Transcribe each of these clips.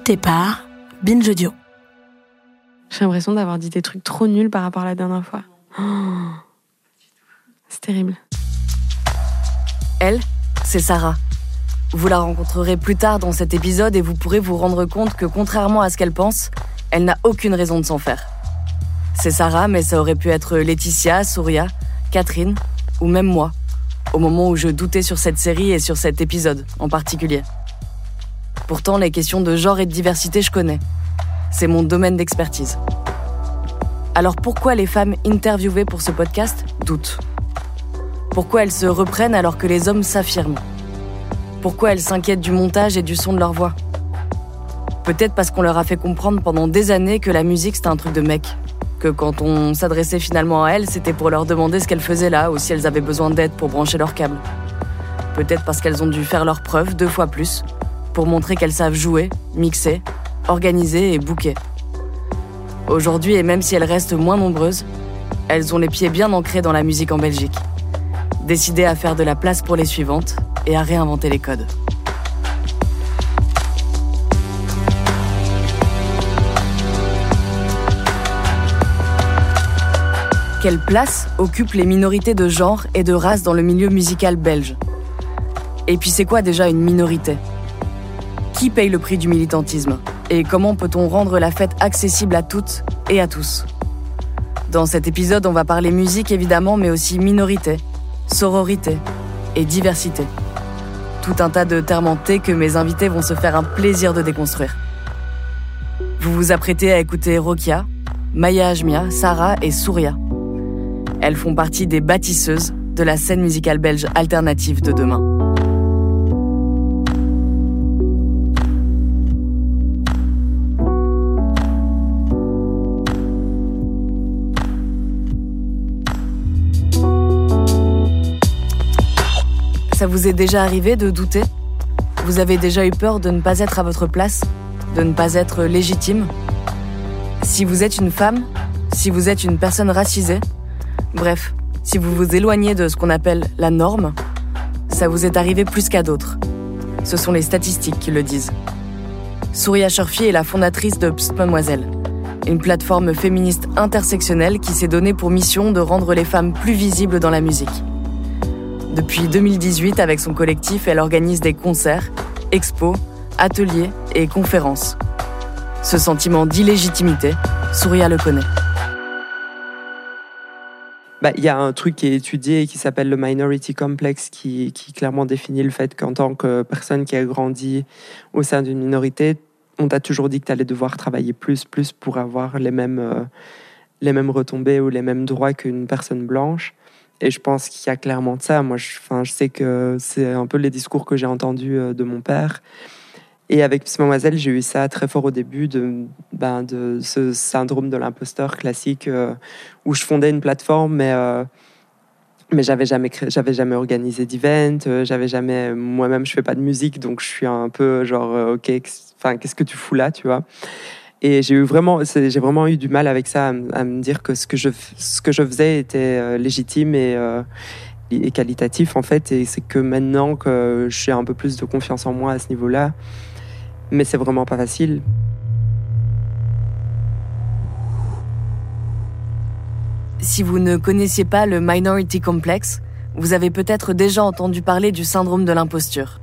Par Binge Audio. J'ai l'impression d'avoir dit des trucs trop nuls par rapport à la dernière fois. Oh. C'est terrible. Elle, c'est Sarah. Vous la rencontrerez plus tard dans cet épisode et vous pourrez vous rendre compte que contrairement à ce qu'elle pense, elle n'a aucune raison de s'en faire. C'est Sarah, mais ça aurait pu être Laetitia, Souria, Catherine ou même moi, au moment où je doutais sur cette série et sur cet épisode en particulier. Pourtant, les questions de genre et de diversité, je connais. C'est mon domaine d'expertise. Alors pourquoi les femmes interviewées pour ce podcast doutent? Pourquoi elles se reprennent alors que les hommes s'affirment? Pourquoi elles s'inquiètent du montage et du son de leur voix? Peut-être parce qu'on leur a fait comprendre pendant des années que la musique c'était un truc de mec. Que quand on s'adressait finalement à elles, c'était pour leur demander ce qu'elles faisaient là ou si elles avaient besoin d'aide pour brancher leur câble. Peut-être parce qu'elles ont dû faire leurs preuves deux fois plus pour montrer qu'elles savent jouer, mixer, organiser et bouquer. Aujourd'hui, et même si elles restent moins nombreuses, elles ont les pieds bien ancrés dans la musique en Belgique. Décidées à faire de la place pour les suivantes et à réinventer les codes. Quelle place occupent les minorités de genre et de race dans le milieu musical belge? Et puis c'est quoi déjà une minorité? Qui paye le prix du militantisme Et comment peut-on rendre la fête accessible à toutes et à tous? Dans cet épisode, on va parler musique évidemment, mais aussi minorité, sororité et diversité. Tout un tas de termes en que mes invités vont se faire un plaisir de déconstruire. Vous vous apprêtez à écouter Rokia, Maya Ajmia, Sarah et Souria. Elles font partie des bâtisseuses de la scène musicale belge alternative de demain. Ça vous est déjà arrivé de douter? Vous avez déjà eu peur de ne pas être à votre place De ne pas être légitime? Si vous êtes une femme, si vous êtes une personne racisée, bref, si vous vous éloignez de ce qu'on appelle la norme, ça vous est arrivé plus qu'à d'autres. Ce sont les statistiques qui le disent. Souria Sherfi est la fondatrice de Psst Mademoiselle, une plateforme féministe intersectionnelle qui s'est donnée pour mission de rendre les femmes plus visibles dans la musique. Depuis 2018, avec son collectif, elle organise des concerts, expos, ateliers et conférences. Ce sentiment d'illégitimité, Souria le connaît. Bah, il y a un truc qui est étudié qui s'appelle le Minority Complex qui, qui clairement définit le fait qu'en tant que personne qui a grandi au sein d'une minorité, on t'a toujours dit que tu allais devoir travailler plus, plus pour avoir les mêmes, euh, les mêmes retombées ou les mêmes droits qu'une personne blanche. Et je pense qu'il y a clairement de ça. Moi, je, je sais que c'est un peu les discours que j'ai entendus euh, de mon père. Et avec Miss Mademoiselle, j'ai eu ça très fort au début de, ben, de ce syndrome de l'imposteur classique euh, où je fondais une plateforme, mais euh, mais j'avais jamais jamais organisé d'event, j'avais jamais moi-même je fais pas de musique donc je suis un peu genre ok qu'est-ce que tu fous là tu vois? Et j'ai vraiment j'ai vraiment eu du mal avec ça à, me dire que ce que je ce que je faisais était légitime et et qualitatif en fait et c'est que maintenant que j'ai un peu plus de confiance en moi à ce niveau-là mais c'est vraiment pas facile. Si vous ne connaissiez pas le Minority Complex, vous avez peut-être déjà entendu parler du syndrome de l'imposture.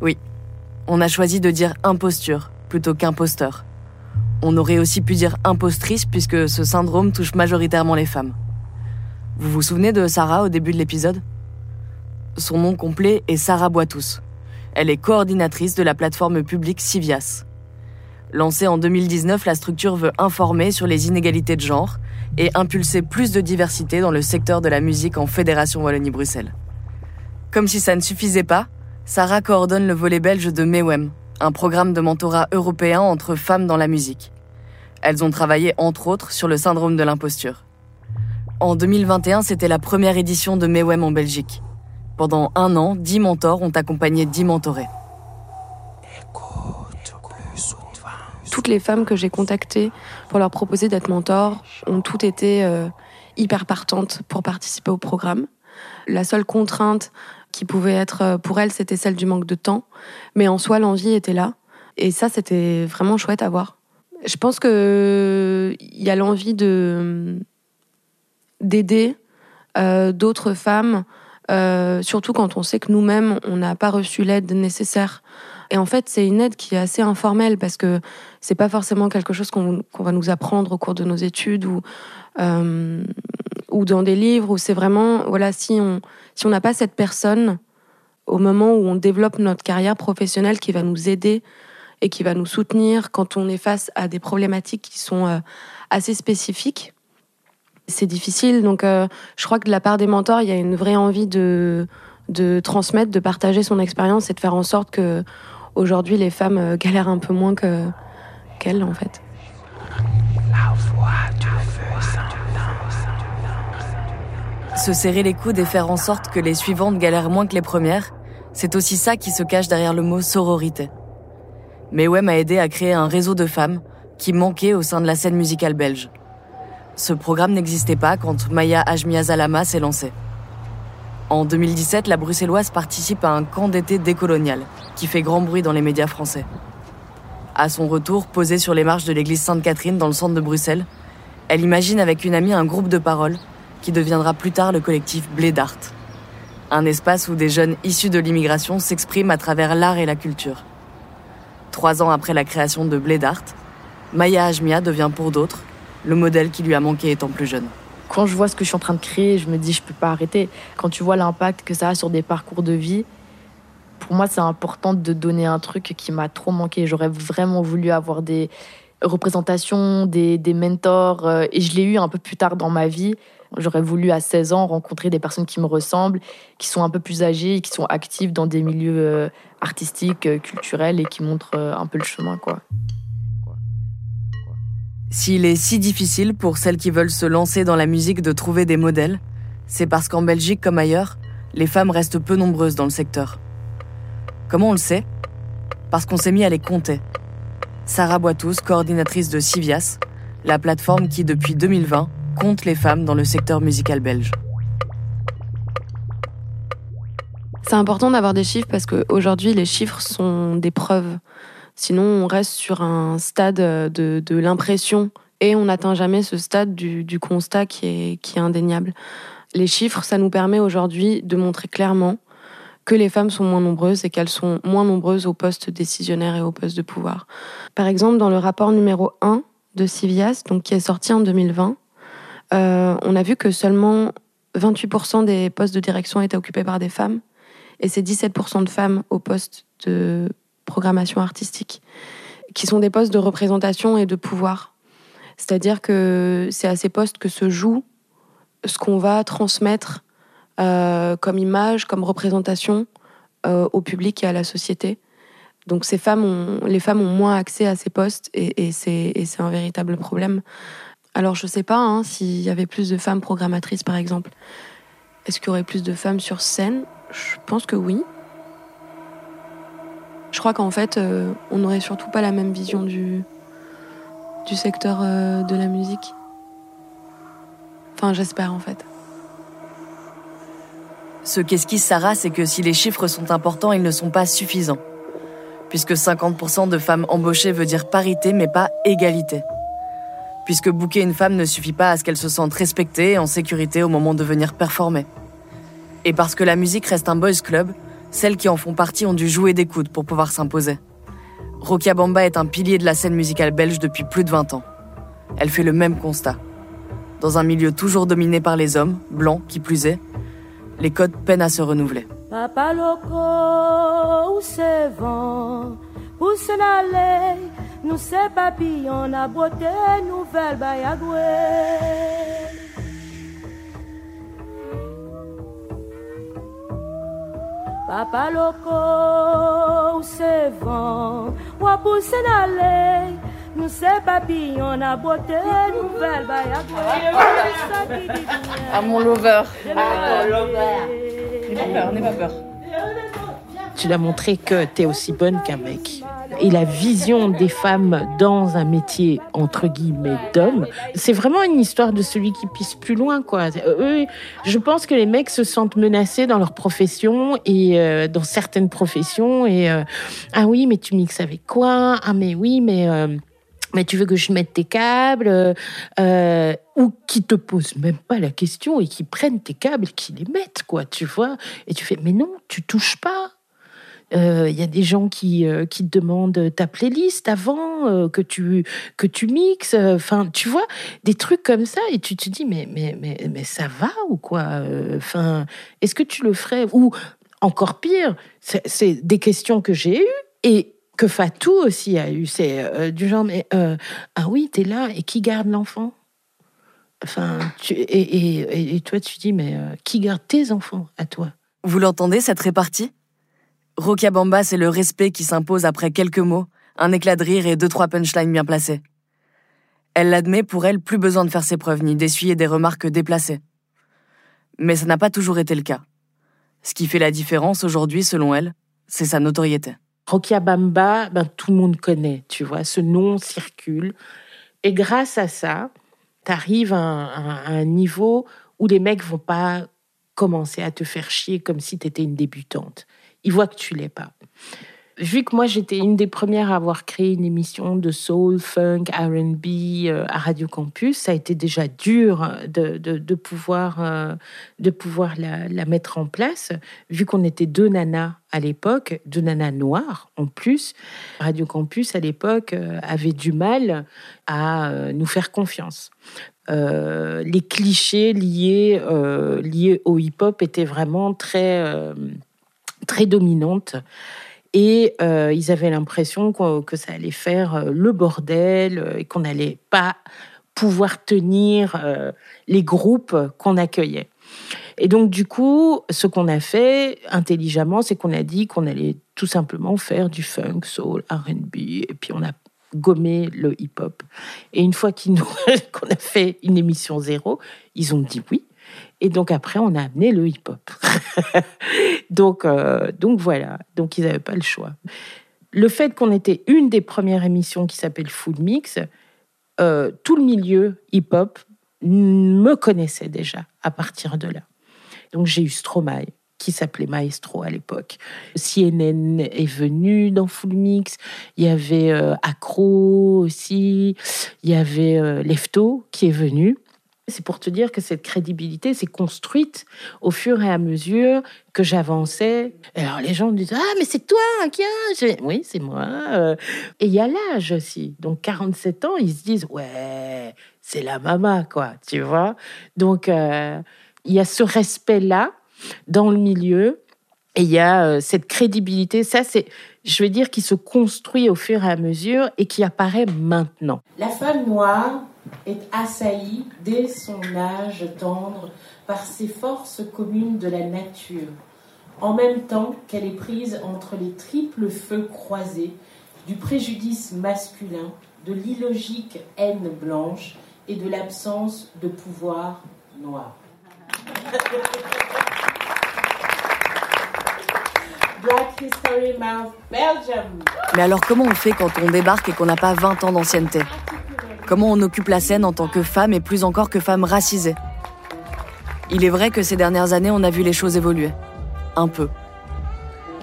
Oui, on a choisi de dire imposture plutôt qu'imposteur. On aurait aussi pu dire impostrice puisque ce syndrome touche majoritairement les femmes. Vous vous souvenez de Sarah au début de l'épisode? Son nom complet est Sarah Boitous. Elle est coordinatrice de la plateforme publique Civias. Lancée en 2019, la structure veut informer sur les inégalités de genre et impulser plus de diversité dans le secteur de la musique en Fédération Wallonie-Bruxelles. Comme si ça ne suffisait pas, Sarah coordonne le volet belge de MEWEM, un programme de mentorat européen entre femmes dans la musique. Elles ont travaillé entre autres sur le syndrome de l'imposture. En 2021, c'était la première édition de MEWEM en Belgique. Pendant un an, dix mentors ont accompagné dix mentorés. Toutes les femmes que j'ai contactées pour leur proposer d'être mentor ont toutes été euh, hyper partantes pour participer au programme. La seule contrainte qui pouvait être euh, pour elles, c'était celle du manque de temps. Mais en soi, l'envie était là. Et ça, c'était vraiment chouette à voir. Je pense qu'il y a l'envie de d'aider euh, d'autres femmes, euh, surtout quand on sait que nous-mêmes, on n'a pas reçu l'aide nécessaire. Et en fait, c'est une aide qui est assez informelle parce que c'est pas forcément quelque chose qu'on va nous apprendre au cours de nos études ou, euh, ou dans des livres, où c'est vraiment, voilà, si on si on n'a pas cette personne au moment où on développe notre carrière professionnelle qui va nous aider et qui va nous soutenir quand on est face à des problématiques qui sont assez spécifiques, c'est difficile. Donc, euh, je crois que de la part des mentors, il y a une vraie envie de, de transmettre, de partager son expérience et de faire en sorte que aujourd'hui les femmes euh, galèrent un peu moins que qu'elles, en fait. Se serrer les coudes et faire en sorte que les suivantes galèrent moins que les premières, c'est aussi ça qui se cache derrière le mot sororité. Mewem a aidé à créer un réseau de femmes qui manquait au sein de la scène musicale belge. Ce programme n'existait pas quand Maya Ajmia Zalama s'est lancée. En 2017, la bruxelloise participe à un camp d'été décolonial qui fait grand bruit dans les médias français. À son retour, posée sur les marches de l'église Sainte-Catherine dans le centre de Bruxelles, elle imagine avec une amie un groupe de parole qui deviendra plus tard le collectif Blé d'Art. Un espace où des jeunes issus de l'immigration s'expriment à travers l'art et la culture. Trois ans après la création de Blé d'Art, Maya Ajmia devient pour d'autres le modèle qui lui a manqué étant plus jeune. Quand je vois ce que je suis en train de créer, je me dis je peux pas arrêter. Quand tu vois l'impact que ça a sur des parcours de vie, pour moi c'est important de donner un truc qui m'a trop manqué. J'aurais vraiment voulu avoir des représentations, des, des mentors, euh, et je l'ai eu un peu plus tard dans ma vie. J'aurais voulu à 16 ans rencontrer des personnes qui me ressemblent, qui sont un peu plus âgées, qui sont actives dans des milieux euh, artistiques, euh, culturels et qui montrent un peu le chemin, quoi. S'il est si difficile pour celles qui veulent se lancer dans la musique de trouver des modèles, c'est parce qu'en Belgique comme ailleurs, les femmes restent peu nombreuses dans le secteur. Comment on le sait? Parce qu'on s'est mis à les compter. Sarah Boitous, coordinatrice de Civias, la plateforme qui, depuis 2020, compte les femmes dans le secteur musical belge. C'est important d'avoir des chiffres parce qu'aujourd'hui, les chiffres sont des preuves. Sinon, on reste sur un stade de, l'impression et on n'atteint jamais ce stade du, constat qui est, indéniable. Les chiffres, ça nous permet aujourd'hui de montrer clairement que les femmes sont moins nombreuses et qu'elles sont moins nombreuses aux postes décisionnaires et aux postes de pouvoir. Par exemple, dans le rapport numéro 1 de Civias, donc qui est sorti en 2020, euh, on a vu que seulement 28% des postes de direction étaient occupés par des femmes et c'est 17% de femmes aux postes de programmation artistique, qui sont des postes de représentation et de pouvoir. C'est-à-dire que c'est à ces postes que se joue ce qu'on va transmettre euh, comme image, comme représentation euh, au public et à la société. Donc les femmes ont moins accès à ces postes et, c'est un véritable problème. Alors je sais pas hein, s'il y avait plus de femmes programmatrices par exemple. Est-ce qu'il y aurait plus de femmes sur scène? Je pense que oui. Je crois qu'en fait, euh, on n'aurait surtout pas la même vision du, du secteur euh, de la musique. Enfin, j'espère en fait. Ce qu'esquisse Sarah, c'est que si les chiffres sont importants, ils ne sont pas suffisants. Puisque 50% de femmes embauchées veut dire parité, mais pas égalité. Puisque bouquer une femme ne suffit pas à ce qu'elle se sente respectée et en sécurité au moment de venir performer. Et parce que la musique reste un boys club, celles qui en font partie ont dû jouer des coudes pour pouvoir s'imposer. Bamba est un pilier de la scène musicale belge depuis plus de 20 ans. Elle fait le même constat. Dans un milieu toujours dominé par les hommes, blancs qui plus est, les codes peinent à se renouveler. Papa loco, où nous c'est papillon, la beauté nouvelle bayagoué. Papa loco, où c'est vent, où c'est n'allait, nous c'est papillon, la beauté nouvelle bayagoué. À mon lover. Ah, N'aie pas peur, n'aie pas peur. Tu l'as montré que tu es aussi bonne qu'un mec. Et la vision des femmes dans un métier entre guillemets d'homme, c'est vraiment une histoire de celui qui pisse plus loin, quoi. Eux, je pense que les mecs se sentent menacés dans leur profession et euh, dans certaines professions. Et euh, ah oui, mais tu mixes avec quoi? Ah mais oui, mais euh, mais tu veux que je mette tes câbles euh, ou qui te posent même pas la question et qui prennent tes câbles et qui les mettent quoi tu vois et tu fais mais non tu touches pas il y a des gens qui, euh, qui te demandent ta playlist avant euh, que tu que tu mixes enfin tu vois des trucs comme ça et tu te dis mais mais mais, mais ça va ou quoi enfin est-ce que tu le ferais? Ou encore pire c'est des questions que j'ai eues et que Fatou aussi a eu, c'est euh, du genre, mais euh, ah oui, t'es là, et qui garde l'enfant? Enfin, et, et, et, toi, tu dis, mais euh, qui garde tes enfants à toi? Vous l'entendez, cette répartie? Rokia Bamba, c'est le respect qui s'impose après quelques mots, un éclat de rire et deux, trois punchlines bien placés. Elle l'admet, pour elle, plus besoin de faire ses preuves ni d'essuyer des remarques déplacées. Mais ça n'a pas toujours été le cas. Ce qui fait la différence aujourd'hui, selon elle, c'est sa notoriété. Rokia Bamba, ben, tout le monde connaît, tu vois, ce nom circule. Et grâce à ça, tu arrives à, à, un niveau où les mecs vont pas commencer à te faire chier comme si tu étais une débutante. Ils voient que tu l'es pas. Vu que moi j'étais une des premières à avoir créé une émission de soul, funk, R&B euh, à Radio Campus, ça a été déjà dur de, de, pouvoir, euh, de pouvoir la, la, mettre en place, vu qu'on était deux nanas à l'époque, deux nanas noires en plus. Radio Campus à l'époque euh, avait du mal à euh, nous faire confiance. Euh, les clichés liés, liés au hip-hop étaient vraiment très, très dominantes et euh, ils avaient l'impression que, que, ça allait faire euh, le bordel euh, et qu'on n'allait pas pouvoir tenir les groupes qu'on accueillait. Et donc du coup, ce qu'on a fait intelligemment, c'est qu'on a dit qu'on allait tout simplement faire du funk, soul, R&B, et puis on a gommé le hip-hop. Et une fois qu'on a fait une émission zéro, ils ont dit oui. Et donc après, on a amené le hip-hop. donc, euh, donc voilà, donc ils n'avaient pas le choix. Le fait qu'on était une des premières émissions qui s'appelle Full Mix, euh, tout le milieu hip-hop me connaissait déjà à partir de là. Donc j'ai eu Stromae, qui s'appelait Maestro à l'époque. CNN est venu dans Full Mix. Il y avait euh, Acro aussi. Il y avait euh, Lefto qui est venu. C'est pour te dire que cette crédibilité s'est construite au fur et à mesure que j'avançais. Alors les gens me disent Ah, mais c'est toi, qui Oui, c'est moi. Et il y a l'âge aussi. Donc 47 ans, ils se disent Ouais, c'est la maman, quoi, tu vois? Donc euh, il y a ce respect-là dans le milieu et il y a cette crédibilité. Ça, c'est, je veux dire, qui se construit au fur et à mesure et qui apparaît maintenant. La femme noire est assaillie dès son âge tendre par ces forces communes de la nature, en même temps qu'elle est prise entre les triples feux croisés du préjudice masculin, de l'illogique haine blanche et de l'absence de pouvoir noir. Black History Month. Mais alors comment on fait quand on débarque et qu'on n'a pas 20 ans d'ancienneté? Comment on occupe la scène en tant que femme et plus encore que femme racisée Il est vrai que ces dernières années, on a vu les choses évoluer. Un peu.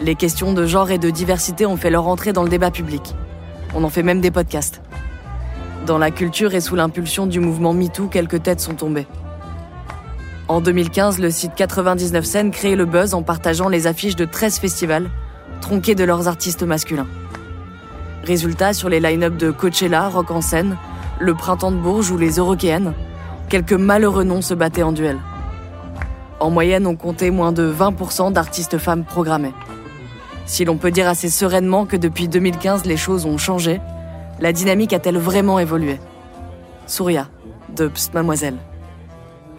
Les questions de genre et de diversité ont fait leur entrée dans le débat public. On en fait même des podcasts. Dans la culture et sous l'impulsion du mouvement MeToo, quelques têtes sont tombées. En 2015, le site 99 scènes crée le buzz en partageant les affiches de 13 festivals, tronqués de leurs artistes masculins. Résultat, sur les line-up de Coachella, Rock en scène, le Printemps de Bourges ou les Eurokéennes, quelques malheureux noms se battaient en duel. En moyenne, on comptait moins de 20% d'artistes femmes programmés. Si l'on peut dire assez sereinement que depuis 2015, les choses ont changé, la dynamique a-t-elle vraiment évolué? Souria, de Psst Mademoiselle.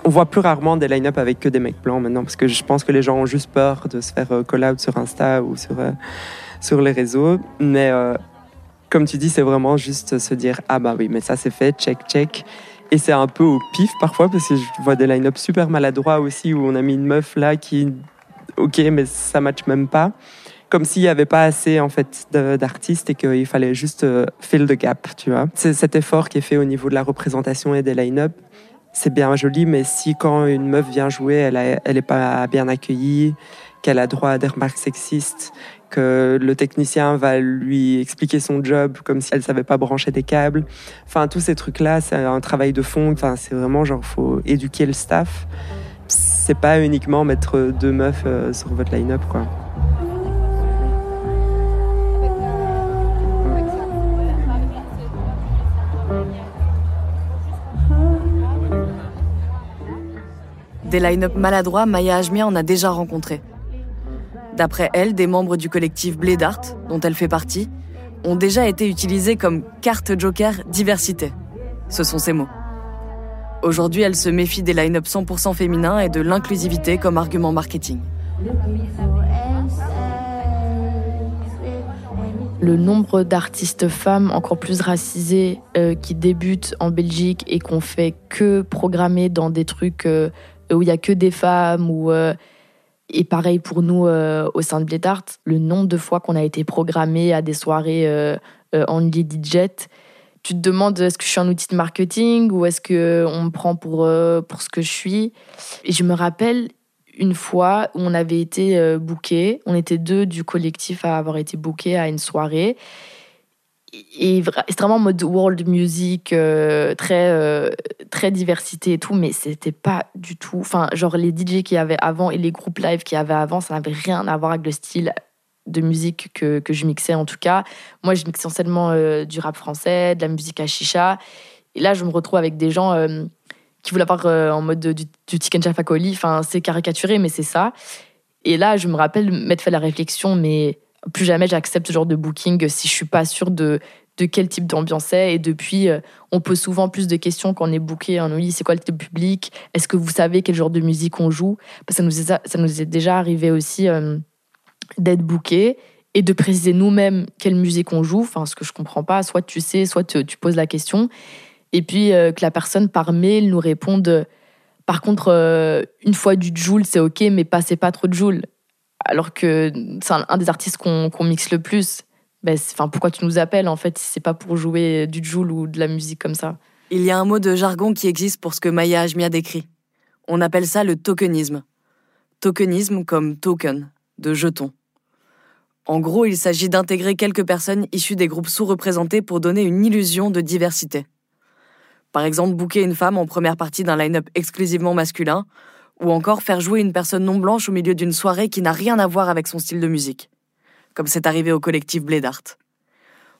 On voit plus rarement des line-up avec que des mecs blancs maintenant, parce que je pense que les gens ont juste peur de se faire euh, call-out sur Insta ou sur, euh, sur les réseaux. Mais euh, comme tu dis, c'est vraiment juste se dire Ah bah oui, mais ça c'est fait, check, check. Et c'est un peu au pif parfois, parce que je vois des line-up super maladroits aussi, où on a mis une meuf là qui, ok, mais ça match même pas comme s'il n'y avait pas assez en fait d'artistes et qu'il fallait juste fill the gap, tu vois. C'est cet effort qui est fait au niveau de la représentation et des line-up c'est bien joli, mais si quand une meuf vient jouer, elle n'est pas bien accueillie, qu'elle a droit à des remarques sexistes, le technicien va lui expliquer son job comme si elle savait pas brancher des câbles. Enfin, tous ces trucs-là, c'est un travail de fond. Enfin, c'est vraiment genre, faut éduquer le staff. C'est pas uniquement mettre deux meufs euh, sur votre line-up, quoi. Des line-up maladroits, Maya Ajmia en a déjà rencontré. D'après elle, des membres du collectif Blédart, dont elle fait partie, ont déjà été utilisés comme carte joker diversité. Ce sont ses mots. Aujourd'hui, elle se méfie des line-up 100% féminins et de l'inclusivité comme argument marketing. le nombre d'artistes femmes encore plus racisées euh, qui débutent en Belgique et qu'on fait que programmer dans des trucs euh, où il y a que des femmes ou euh, et pareil pour nous euh, au sein de Blétart, le nombre de fois qu'on a été programmé à des soirées euh, en DJ, tu te demandes est-ce que je suis un outil de marketing ou est-ce que on me prend pour pour ce que je suis? Et je me rappelle une fois où on avait été booké, on était deux du collectif à avoir été booké à une soirée et c'est vraiment en mode world music, euh, très, euh, très diversité et tout, mais c'était pas du tout. Enfin, genre les DJ qui avaient avant et les groupes live qui avaient avant, ça n'avait rien à voir avec le style de musique que, que je mixais en tout cas. Moi, je mixais essentiellement euh, du rap français, de la musique à chicha. Et là, je me retrouve avec des gens qui voulaient avoir en mode du, du Tiken Chafakoli. Enfin, c'est caricaturé, mais c'est ça. Et là, je me rappelle m'être fait la réflexion, mais plus jamais j'accepte ce genre de booking si je suis pas sûre de, de quel type d'ambiance c'est. Et depuis, euh, on pose souvent plus de questions quand on est booké. On nous dit c'est quoi le public? Est-ce que vous savez quel genre de musique on joue? Parce que ça nous est, ça nous est déjà arrivé aussi euh, d'être booké et de préciser nous-mêmes quelle musique on joue. Enfin, ce que je comprends pas, soit tu sais, soit tu, poses la question. Et puis euh, que la personne par mail nous réponde. Par contre, une fois du Joule, c'est ok, mais passez pas trop de Joule alors que c'est un, des artistes qu'on mixe le plus. Ben, pourquoi tu nous appelles en fait si c'est pas pour jouer du joule ou de la musique comme ça? Il y a un mot de jargon qui existe pour ce que Maya Ajmia décrit. On appelle ça le tokenisme. Tokenisme comme token, de jeton. En gros, il s'agit d'intégrer quelques personnes issues des groupes sous-représentés pour donner une illusion de diversité. Par exemple, booker une femme en première partie d'un line-up exclusivement masculin, ou encore faire jouer une personne non blanche au milieu d'une soirée qui n'a rien à voir avec son style de musique, comme c'est arrivé au collectif Blédart.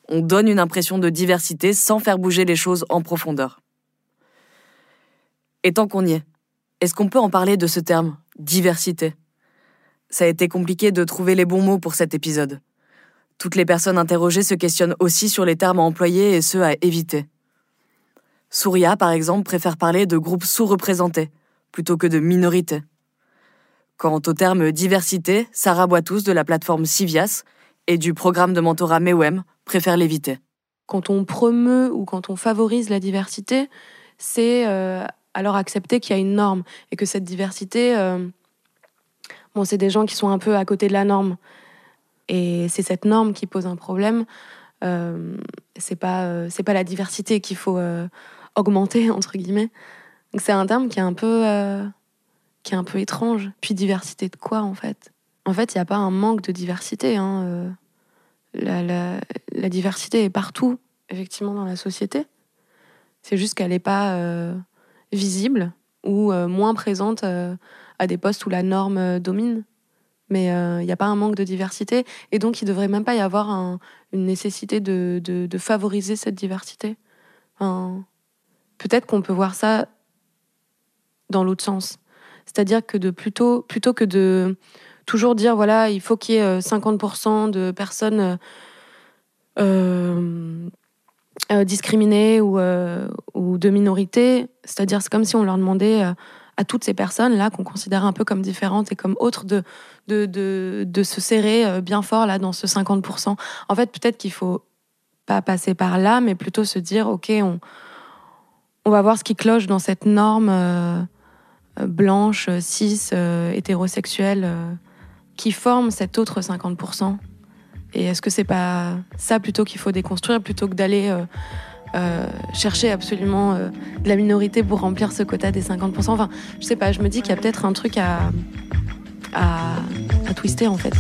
On donne une impression de diversité sans faire bouger les choses en profondeur. Et tant qu'on y est, est-ce qu'on peut en parler de ce terme, diversité? Ça a été compliqué de trouver les bons mots pour cet épisode. Toutes les personnes interrogées se questionnent aussi sur les termes à employer et ceux à éviter. Souria, par exemple, préfère parler de groupes sous-représentés, plutôt que de minorité. Quant au terme diversité, Sarah Boitous de la plateforme Civias et du programme de mentorat MEWEM préfère l'éviter. Quand on promeut ou quand on favorise la diversité, c'est euh, alors accepter qu'il y a une norme et que cette diversité, euh, bon, c'est des gens qui sont un peu à côté de la norme. Et c'est cette norme qui pose un problème. Euh, c'est pas, euh, pas la diversité qu'il faut augmenter, entre guillemets. Donc c'est un terme qui est un peu, euh, qui est un peu étrange. Puis diversité de quoi, en fait? En fait, il n'y a pas un manque de diversité. hein, euh. La, la- diversité est partout, effectivement, dans la société. C'est juste qu'elle n'est pas euh, visible ou moins présente à des postes où la norme domine. Mais il n'y a pas un manque de diversité. Et donc, il ne devrait même pas y avoir un- une nécessité de, de- favoriser cette diversité. Peut-être qu'on peut voir ça dans l'autre sens. C'est-à-dire que de plutôt, plutôt que de toujours dire, voilà, il faut qu'il y ait euh, 50% de personnes euh, euh, euh, discriminées ou, euh, ou de minorités, c'est-à-dire c'est comme si on leur demandait euh, à toutes ces personnes-là qu'on considère un peu comme différentes et comme autres de, de, de, de se serrer euh, bien fort là dans ce 50%. En fait, peut-être qu'il faut pas passer par là, mais plutôt se dire, OK, on, on va voir ce qui cloche dans cette norme euh, blanche, euh, cis, euh, hétérosexuelle, euh, qui forme cet autre 50%. Et est-ce que c'est pas ça plutôt qu'il faut déconstruire plutôt que d'aller chercher absolument de la minorité pour remplir ce quota des 50% Enfin, je sais pas, je me dis qu'il y a peut-être un truc à, à, à twister en fait.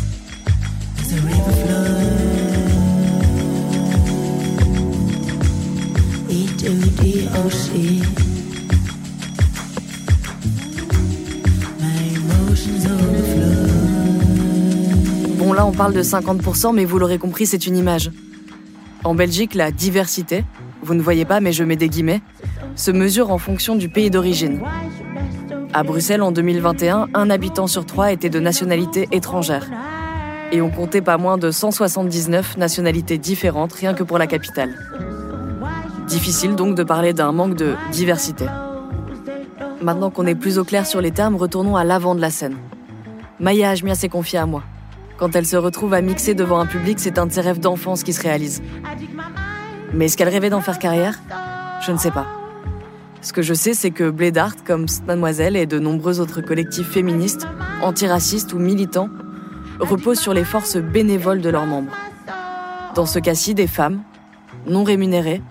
Bon, là, on parle de 50%, mais vous l'aurez compris, c'est une image. En Belgique, la diversité, vous ne voyez pas, mais je mets des guillemets, se mesure en fonction du pays d'origine. À Bruxelles, en 2021, un habitant sur trois était de nationalité étrangère. Et on comptait pas moins de 179 nationalités différentes rien que pour la capitale. Difficile donc de parler d'un manque de diversité. Maintenant qu'on est plus au clair sur les termes, retournons à l'avant de la scène. Maya Ajmia s'est confiée à moi. Quand elle se retrouve à mixer devant un public, c'est un de ses rêves d'enfance qui se réalise. Mais est-ce qu'elle rêvait d'en faire carrière? Je ne sais pas. Ce que je sais, c'est que Blade Art, comme Mademoiselle et de nombreux autres collectifs féministes, antiracistes ou militants, reposent sur les forces bénévoles de leurs membres. Dans ce cas-ci, des femmes, non rémunérées,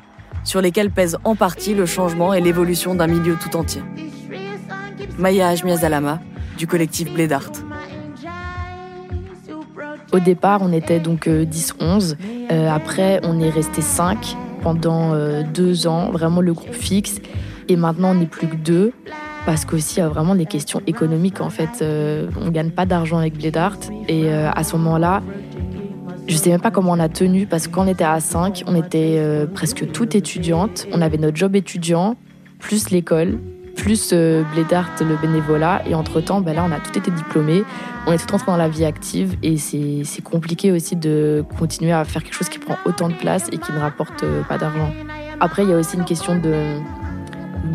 sur lesquelles pèse en partie le changement et l'évolution d'un milieu tout entier. Maya Ajmia Zalama, du collectif Blade Art. Au départ, on était donc euh, 10-11. Euh, après, on est resté 5 pendant euh, deux ans, vraiment le groupe fixe. Et maintenant, on n'est plus que deux. Parce qu'aussi, a vraiment des questions économiques. En fait, Euh, on ne gagne pas d'argent avec Blade Art. Et euh, à ce moment-là, je sais même pas comment on a tenu. Parce qu'on était à 5, on était euh, presque toutes étudiantes. On avait notre job étudiant, plus l'école, plus euh, Blade Art, le bénévolat. Et entre-temps, ben là, on a tout été diplômés. On est tout entré dans la vie active. Et c'est c'est compliqué aussi de continuer à faire quelque chose qui prend autant de place et qui ne rapporte euh, pas d'argent. Après, il y a aussi une question de,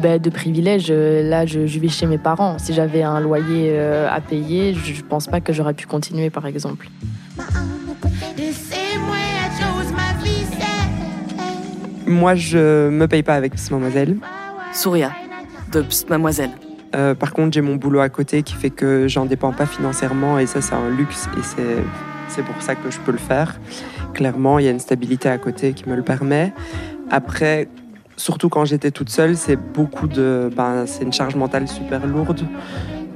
ben, de privilège. Euh, Là, je, je vis chez mes parents. Si j'avais un loyer euh, à payer, je ne pense pas que j'aurais pu continuer, par exemple. Moi, je me paye pas avec Mademoiselle. Souria, de Mademoiselle. Euh, par contre, j'ai mon boulot à côté qui fait que j'en dépends pas financièrement et ça, c'est un luxe et c'est, c'est pour ça que je peux le faire. Clairement, il y a une stabilité à côté qui me le permet. Après, surtout quand j'étais toute seule, c'est beaucoup de. Ben, c'est une charge mentale super lourde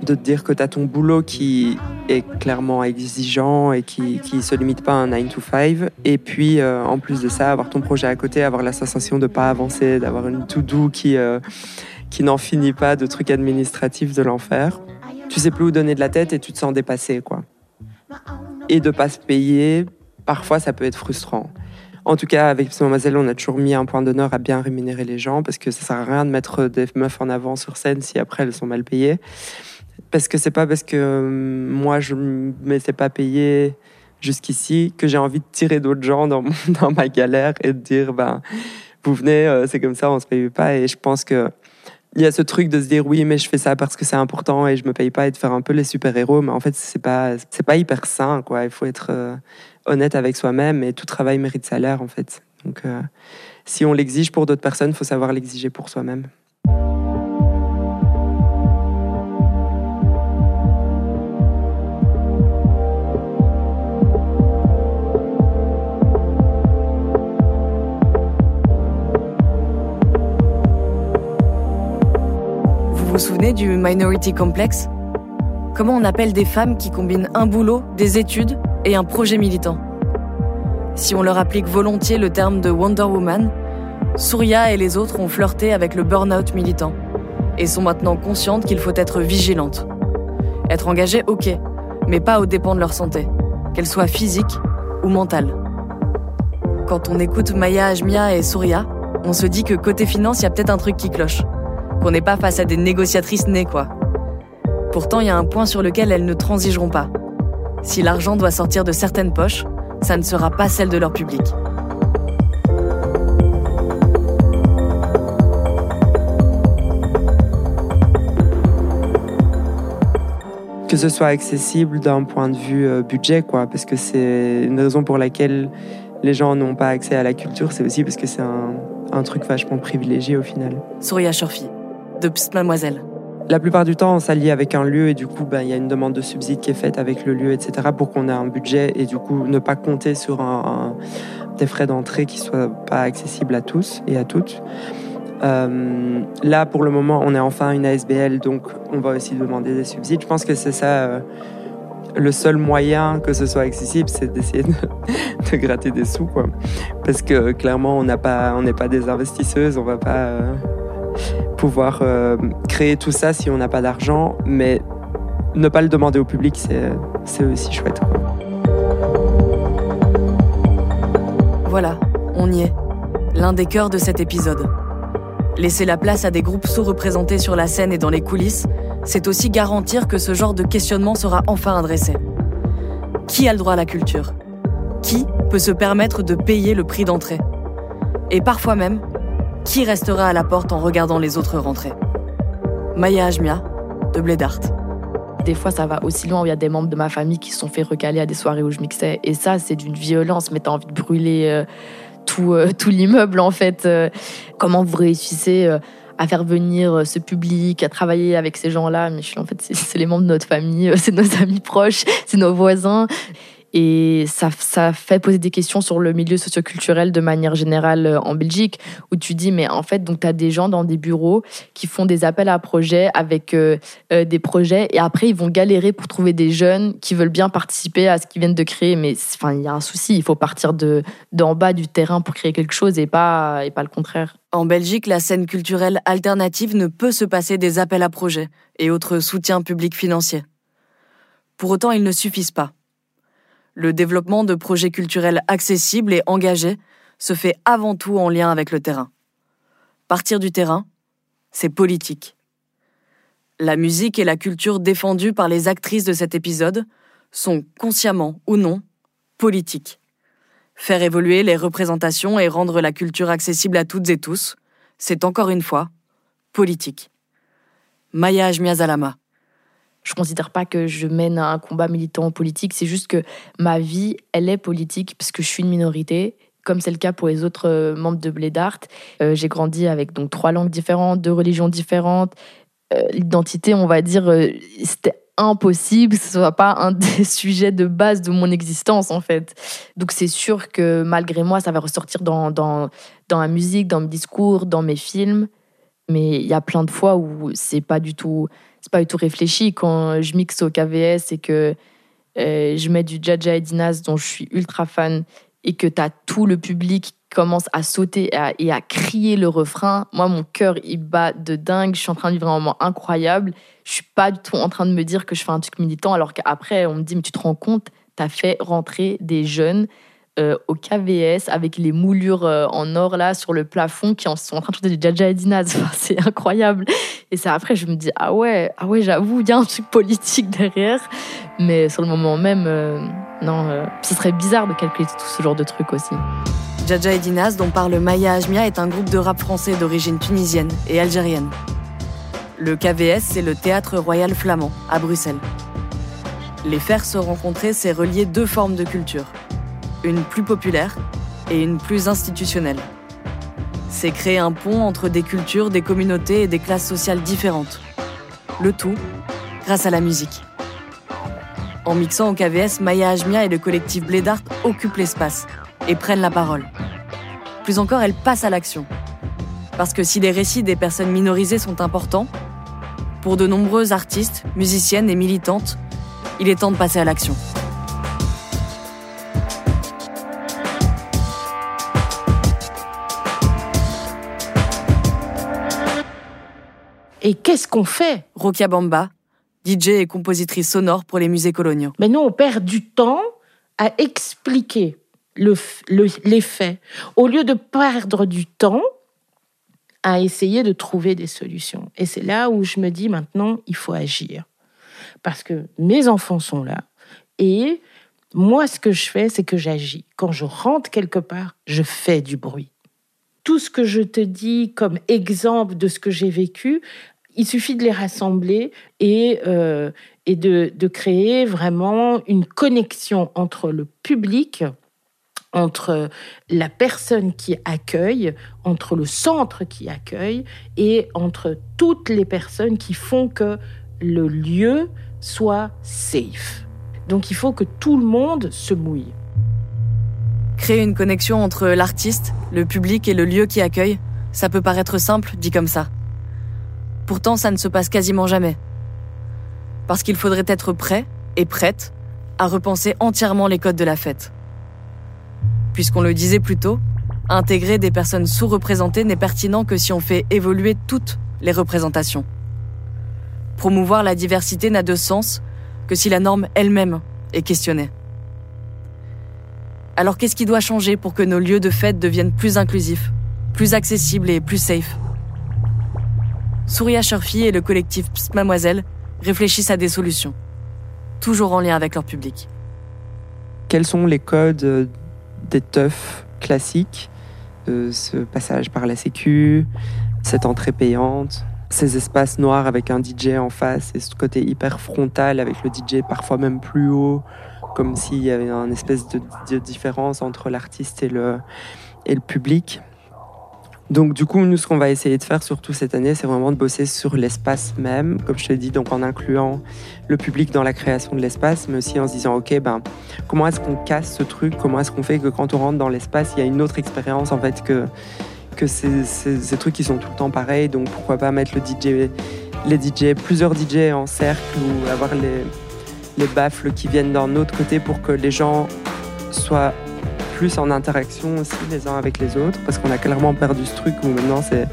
de te dire que tu as ton boulot qui est clairement exigeant et qui ne se limite pas à un 9 to 5. Et puis, euh, en plus de ça, avoir ton projet à côté, avoir la sensation de pas avancer, d'avoir une to-do qui, euh, qui n'en finit pas, de trucs administratifs de l'enfer. Tu sais plus où donner de la tête et tu te sens dépassé, quoi. Et de pas se payer, parfois, ça peut être frustrant. En tout cas, avec Mademoiselle, on a toujours mis un point d'honneur à bien rémunérer les gens parce que ça sert à rien de mettre des meufs en avant sur scène si après elles sont mal payées. Parce que c'est pas parce que euh, moi je me m'étais pas payé jusqu'ici que j'ai envie de tirer d'autres gens dans, dans ma galère et de dire ben vous venez, euh, c'est comme ça, on se paye pas. Et je pense que il y a ce truc de se dire oui mais je fais ça parce que c'est important et je me paye pas et de faire un peu les super héros mais en fait c'est pas c'est pas hyper sain quoi. Il faut être euh, honnête avec soi-même et tout travail mérite salaire en fait. Donc euh, si on l'exige pour d'autres personnes faut savoir l'exiger pour soi-même souvenez du Minority Complex? Comment on appelle des femmes qui combinent un boulot, des études et un projet militant? Si on leur applique volontiers le terme de Wonder Woman, Surya et les autres ont flirté avec le burn-out militant et sont maintenant conscientes qu'il faut être vigilante. Être engagée, ok, mais pas aux dépens de leur santé, qu'elle soit physique ou mentale. Quand on écoute Maya Ajmia et Surya, on se dit que côté finance, il y a peut-être un truc qui cloche. Qu'on n'est pas face à des négociatrices nées, quoi. Pourtant, il y a un point sur lequel elles ne transigeront pas. Si l'argent doit sortir de certaines poches, ça ne sera pas celle de leur public. que ce soit accessible d'un point de vue euh, budget, quoi, parce que c'est une raison pour laquelle les gens n'ont pas accès à la culture, c'est aussi parce que c'est un, un, truc vachement privilégié au final. Souria Shorfi, de Psst Mademoiselle. La plupart du temps, on s'allie avec un lieu et du coup, ben, il y a une demande de subside qui est faite avec le lieu, etc., pour qu'on ait un budget et du coup ne pas compter sur un, des frais d'entrée qui soient pas accessibles à tous et à toutes. Euh, là, pour le moment, on est enfin une ASBL, donc on va aussi demander des subsides. Je pense que c'est ça euh, le seul moyen que ce soit accessible, c'est d'essayer de, gratter des sous, quoi. Parce que clairement, on n'est pas des investisseuses, on va pas euh, pouvoir euh, créer tout ça si on n'a pas d'argent, mais ne pas le demander au public, c'est aussi chouette. Voilà, on y est. L'un des cœurs de cet épisode. Laisser la place à des groupes sous-représentés sur la scène et dans les coulisses, c'est aussi garantir que ce genre de questionnement sera enfin adressé. Qui a le droit à la culture? Qui peut se permettre de payer le prix d'entrée? Et parfois même, qui restera à la porte en regardant les autres rentrer? Maya Ajmia, de Blédart. Des fois, ça va aussi loin il y a des membres de ma famille qui se sont fait recaler à des soirées où je mixais. Et ça, c'est d'une violence, mais t'as envie de brûler. Euh tout, euh, tout l'immeuble en fait. Euh, comment vous réussissez à faire venir ce public, à travailler avec ces gens-là? Mais je suis en fait, c'est les membres de notre famille, c'est nos amis proches, c'est nos voisins. Et ça, ça fait poser des questions sur le milieu socioculturel de manière générale euh, en Belgique, où tu dis, mais en fait, donc tu as des gens dans des bureaux qui font des appels à projets avec euh, euh, des projets, et après, ils vont galérer pour trouver des jeunes qui veulent bien participer à ce qu'ils viennent de créer. Mais il y a un souci, il faut partir de d'en bas du terrain pour créer quelque chose et pas, et pas le contraire. En Belgique, la scène culturelle alternative ne peut se passer des appels à projets et autres soutiens publics financiers. Pour autant, ils ne suffisent pas. Le développement de projets culturels accessibles et engagés se fait avant tout en lien avec le terrain. Partir du terrain, c'est politique. La musique et la culture défendues par les actrices de cet épisode sont consciemment ou non politiques. Faire évoluer les représentations et rendre la culture accessible à toutes et tous, c'est encore une fois politique. Maya Ajmiazalama je considère pas que je mène un combat militant politique, c'est juste que ma vie, elle est politique parce que je suis une minorité comme c'est le cas pour les autres euh, membres de Blédart. Euh, j'ai grandi avec donc trois langues différentes, deux religions différentes. Euh, l'identité, on va dire, euh, c'était impossible que ce soit pas un des sujets de base de mon existence en fait. Donc c'est sûr que malgré moi, ça va ressortir dans, dans, dans la musique, dans mes discours, dans mes films. Mais il y a plein de fois où c'est pas du tout c'est pas du tout réfléchi. Quand je mixe au KVS et que euh, je mets du Jaja et Dinas dont je suis ultra fan et que tu as tout le public qui commence à sauter et à, et à, crier le refrain, moi mon cœur il bat de dingue, je suis en train de vivre un moment incroyable. Je suis pas du tout en train de me dire que je fais un truc militant alors qu'après on me dit mais tu te rends compte, tu as fait rentrer des jeunes euh, au KVS avec les moulures euh, en or là sur le plafond qui en sont en train de chanter du Jaja et Dinaz. Enfin, c'est incroyable. Et c'est après je me dis ah ouais, ah ouais, j'avoue, il y a un truc politique derrière. Mais sur le moment même, euh, non, ce serait bizarre de calculer tout ce genre de trucs aussi. Jaja et Dinaz, dont parle Maya Ajmia, est un groupe de rap français d'origine tunisienne et algérienne. Le KVS, c'est le Théâtre Royal Flamand, à Bruxelles. Les faire se rencontrer, c'est relier deux formes de culture une plus populaire et une plus institutionnelle. C'est créer un pont entre des cultures, des communautés et des classes sociales différentes. Le tout grâce à la musique. En mixant au KVS, Maya Ajmia et le collectif Blédart occupent l'espace et prennent la parole. Plus encore, elles passent à l'action. Parce que si les récits des personnes minorisées sont importants, Pour de nombreuses artistes, musiciennes et militantes, il est temps de passer à l'action. Et qu'est-ce qu'on fait? Rokia Bamba, DJ et compositrice sonore pour les musées coloniaux. Mais nous, on perd du temps à expliquer le, les faits, au lieu de perdre du temps à essayer de trouver des solutions. Et c'est là où je me dis maintenant, il faut agir. Parce que mes enfants sont là. Et moi, ce que je fais, c'est que j'agis. Quand je rentre quelque part, je fais du bruit. Tout ce que je te dis comme exemple de ce que j'ai vécu, il suffit de les rassembler et, euh, de, créer vraiment une connexion entre le public, entre la personne qui accueille, entre le centre qui accueille et entre toutes les personnes qui font que le lieu soit safe. Donc il faut que tout le monde se mouille. Créer une connexion entre l'artiste, le public et le lieu qui accueille, ça peut paraître simple dit comme ça. Pourtant, ça ne se passe quasiment jamais. Parce qu'il faudrait être prêt et prête à repenser entièrement les codes de la fête. Puisqu'on le disait plus tôt, intégrer des personnes sous-représentées n'est pertinent que si on fait évoluer toutes les représentations. Promouvoir la diversité n'a de sens que si la norme elle-même est questionnée. Alors qu'est-ce qui doit changer pour que nos lieux de fête deviennent plus inclusifs, plus accessibles et plus safe? Souria Sherfi et le collectif Psst Mademoiselle réfléchissent à des solutions, toujours en lien avec leur public. Quels sont les codes euh, des teufs classiques ce passage par la sécu, cette entrée payante, ces espaces noirs avec un DJ en face et ce côté hyper frontal avec le DJ parfois même plus haut, comme s'il y avait une espèce de, différence entre l'artiste et le public? Donc du coup, nous, ce qu'on va essayer de faire surtout cette année, c'est vraiment de bosser sur l'espace même, comme je te dis, donc en incluant le public dans la création de l'espace, mais aussi en se disant, ok, ben, comment est-ce qu'on casse ce truc? Comment est-ce qu'on fait que quand on rentre dans l'espace, il y a une autre expérience en fait que ces, trucs qui sont tout le temps pareils? Donc pourquoi pas mettre le DJ, les DJ, plusieurs DJ en cercle ou avoir les les baffles qui viennent d'un autre côté pour que les gens soient plus en interaction aussi les uns avec les autres, parce qu'on a clairement perdu ce truc où maintenant c'est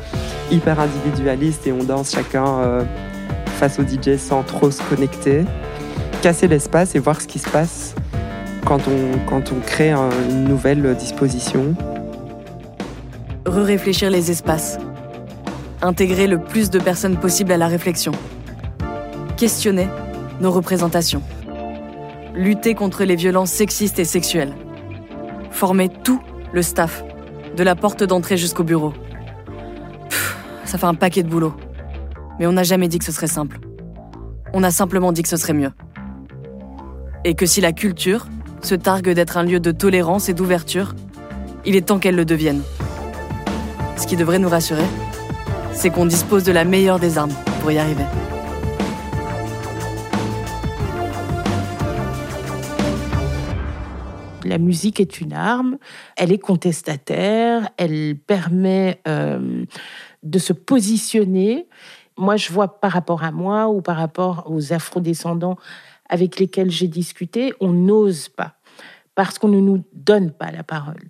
hyper individualiste et on danse chacun euh, face au DJ sans trop se connecter. Casser l'espace et voir ce qui se passe quand on, quand on crée une nouvelle disposition. Re-réfléchir les espaces. Intégrer le plus de personnes possible à la réflexion. Questionner nos représentations. Lutter contre les violences sexistes et sexuelles former tout le staff, de la porte d'entrée jusqu'au bureau. ça fait un paquet de boulot. Mais on n'a jamais dit que ce serait simple. On a simplement dit que ce serait mieux. Et que si la culture se targue d'être un lieu de tolérance et d'ouverture, il est temps qu'elle le devienne. Ce qui devrait nous rassurer, c'est qu'on dispose de la meilleure des armes pour y arriver. La musique est une arme, elle est contestataire, elle permet euh, de se positionner. Moi, je vois par rapport à moi ou par rapport aux afrodescendants avec lesquels j'ai discuté, on n'ose pas parce qu'on ne nous donne pas la parole.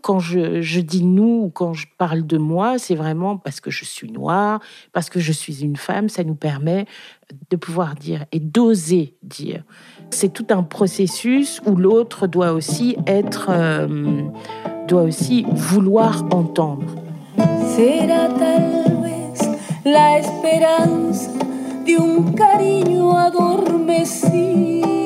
Quand je, je, dis nous ou quand je parle de moi, c'est vraiment parce que je suis noire, parce que je suis une femme, ça nous permet de pouvoir dire et d'oser dire. C'est tout un processus où l'autre doit aussi être, euh, doit aussi vouloir entendre. La esperanza de cariño adormecido.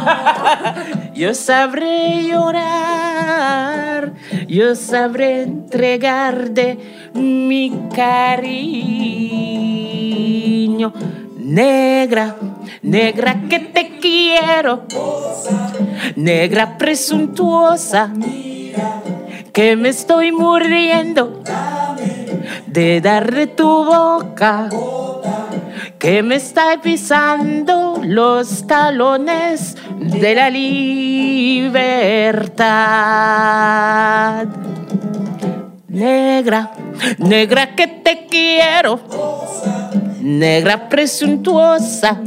Yo sabré llorar. Yo sabré entregar de mi cariño. Negra, negra que te quiero. Negra presuntuosa. Que me estoy muriendo de darle tu boca. Que me está pisando los talones de la libertad. Negra, negra que te quiero. Negra presuntuosa,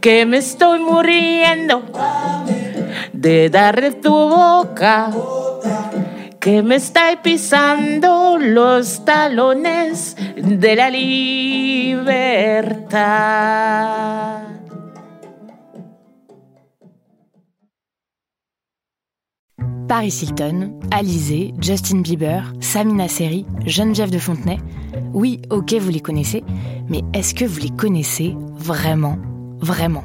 que me estoy muriendo de darle tu boca, que me está pisando los talones de la libertad. Paris Hilton, Alizé, Justin Bieber, Samina Seri, Geneviève de Fontenay. Oui, ok, vous les connaissez, mais est-ce que vous les connaissez vraiment Vraiment?